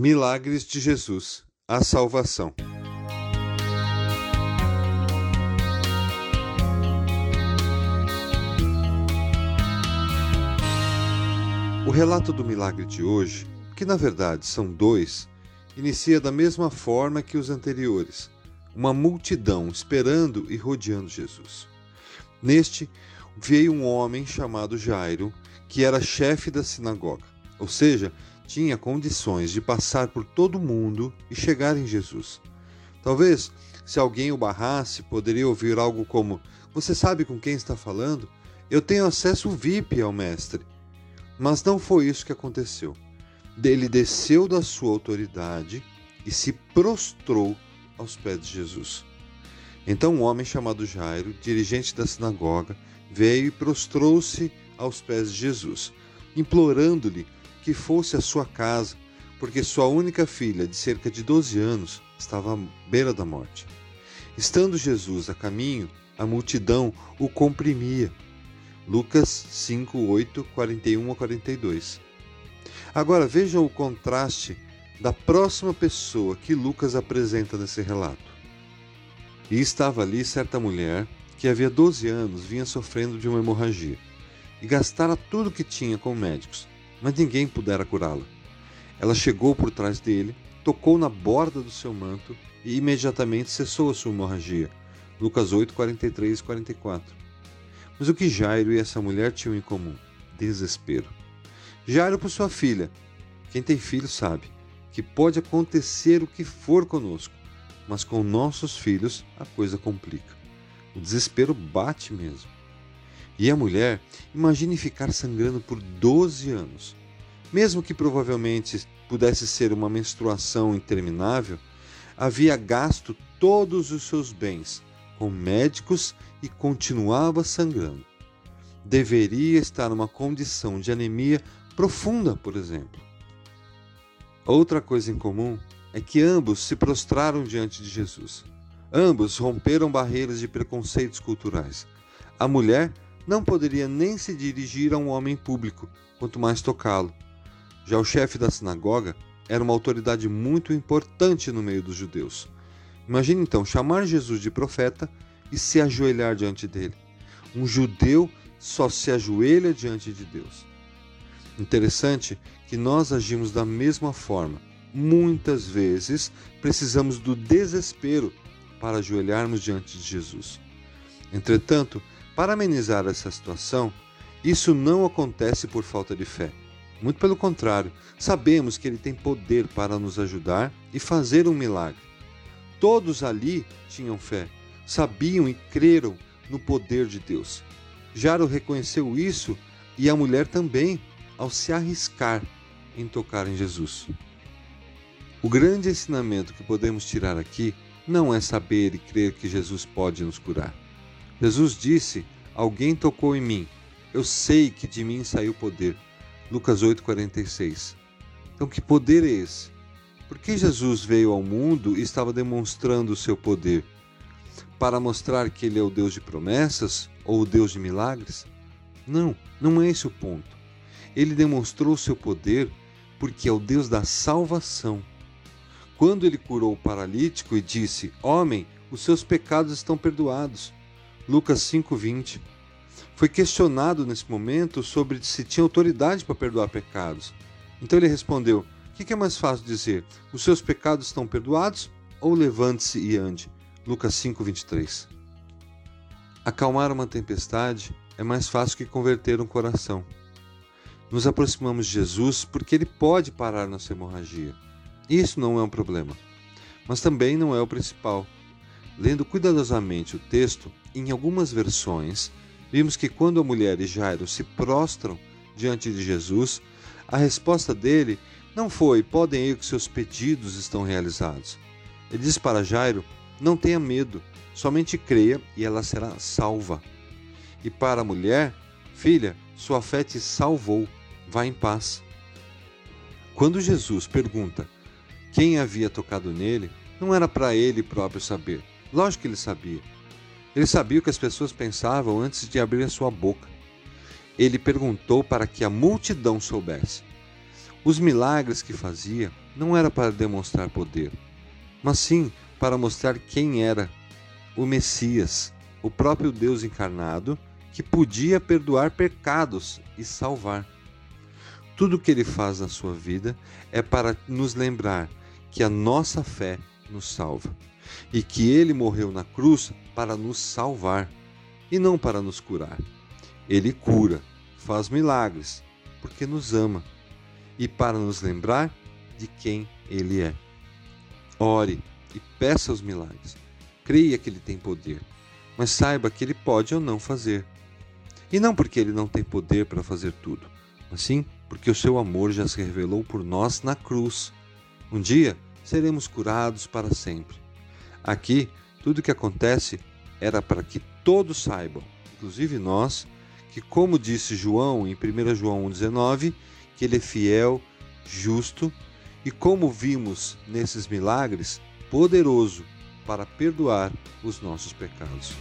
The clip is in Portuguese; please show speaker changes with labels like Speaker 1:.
Speaker 1: Milagres de Jesus, a salvação. O relato do milagre de hoje, que na verdade são dois, inicia da mesma forma que os anteriores, uma multidão esperando e rodeando Jesus. Neste, veio um homem chamado Jairo, que era chefe da sinagoga, ou seja, tinha condições de passar por todo mundo e chegar em Jesus. Talvez, se alguém o barrasse, poderia ouvir algo como: Você sabe com quem está falando? Eu tenho acesso VIP ao Mestre. Mas não foi isso que aconteceu. Ele desceu da sua autoridade e se prostrou aos pés de Jesus. Então um homem chamado Jairo, dirigente da sinagoga, veio e prostrou-se aos pés de Jesus, implorando-lhe que fosse à sua casa, porque sua única filha, de cerca de 12 anos, estava à beira da morte. Estando Jesus a caminho, a multidão o comprimia. Lucas 5, 8, 41 a 42. Agora vejam o contraste da próxima pessoa que Lucas apresenta nesse relato. E estava ali certa mulher que havia 12 anos vinha sofrendo de uma hemorragia e gastara tudo que tinha com médicos mas ninguém pudera curá-la. Ela chegou por trás dele, tocou na borda do seu manto e imediatamente cessou a sua hemorragia. Lucas 8, 43 e 44. Mas o que Jairo e essa mulher tinham em comum? Desespero. Jairo por sua filha. Quem tem filho sabe que pode acontecer o que for conosco, mas com nossos filhos a coisa complica. O desespero bate mesmo. E a mulher, imagine ficar sangrando por 12 anos. Mesmo que provavelmente pudesse ser uma menstruação interminável, havia gasto todos os seus bens com médicos e continuava sangrando. Deveria estar numa condição de anemia profunda, por exemplo. Outra coisa em comum é que ambos se prostraram diante de Jesus. Ambos romperam barreiras de preconceitos culturais. A mulher não poderia nem se dirigir a um homem público, quanto mais tocá-lo. Já o chefe da sinagoga era uma autoridade muito importante no meio dos judeus. Imagine então chamar Jesus de profeta e se ajoelhar diante dele. Um judeu só se ajoelha diante de Deus. Interessante que nós agimos da mesma forma. Muitas vezes precisamos do desespero para ajoelharmos diante de Jesus. Entretanto, para amenizar essa situação, isso não acontece por falta de fé. Muito pelo contrário, sabemos que Ele tem poder para nos ajudar e fazer um milagre. Todos ali tinham fé, sabiam e creram no poder de Deus. Jaro reconheceu isso e a mulher também, ao se arriscar em tocar em Jesus. O grande ensinamento que podemos tirar aqui não é saber e crer que Jesus pode nos curar. Jesus disse: Alguém tocou em mim. Eu sei que de mim saiu poder. Lucas 8,46. Então, que poder é esse? Por que Jesus veio ao mundo e estava demonstrando o seu poder? Para mostrar que ele é o Deus de promessas ou o Deus de milagres? Não, não é esse o ponto. Ele demonstrou o seu poder porque é o Deus da salvação. Quando ele curou o paralítico e disse: Homem, os seus pecados estão perdoados. Lucas 5:20. Foi questionado nesse momento sobre se tinha autoridade para perdoar pecados. Então ele respondeu: O que é mais fácil dizer? Os seus pecados estão perdoados? Ou levante-se e ande? Lucas 5:23. Acalmar uma tempestade é mais fácil que converter um coração. Nos aproximamos de Jesus porque ele pode parar nossa hemorragia. Isso não é um problema. Mas também não é o principal. Lendo cuidadosamente o texto, em algumas versões, vimos que quando a mulher e Jairo se prostram diante de Jesus, a resposta dele não foi: podem ir que seus pedidos estão realizados. Ele diz para Jairo: não tenha medo, somente creia e ela será salva. E para a mulher: filha, sua fé te salvou, vá em paz. Quando Jesus pergunta quem havia tocado nele, não era para ele próprio saber Lógico que ele sabia. Ele sabia o que as pessoas pensavam antes de abrir a sua boca. Ele perguntou para que a multidão soubesse. Os milagres que fazia não era para demonstrar poder, mas sim para mostrar quem era o Messias, o próprio Deus encarnado, que podia perdoar pecados e salvar. Tudo o que ele faz na sua vida é para nos lembrar que a nossa fé nos salva e que ele morreu na cruz para nos salvar e não para nos curar. Ele cura, faz milagres, porque nos ama e para nos lembrar de quem ele é. Ore e peça os milagres. Creia que ele tem poder, mas saiba que ele pode ou não fazer. E não porque ele não tem poder para fazer tudo, mas sim porque o seu amor já se revelou por nós na cruz. Um dia seremos curados para sempre. Aqui, tudo o que acontece era para que todos saibam, inclusive nós, que, como disse João em 1 João 1,19, que ele é fiel, justo e, como vimos nesses milagres, poderoso para perdoar os nossos pecados.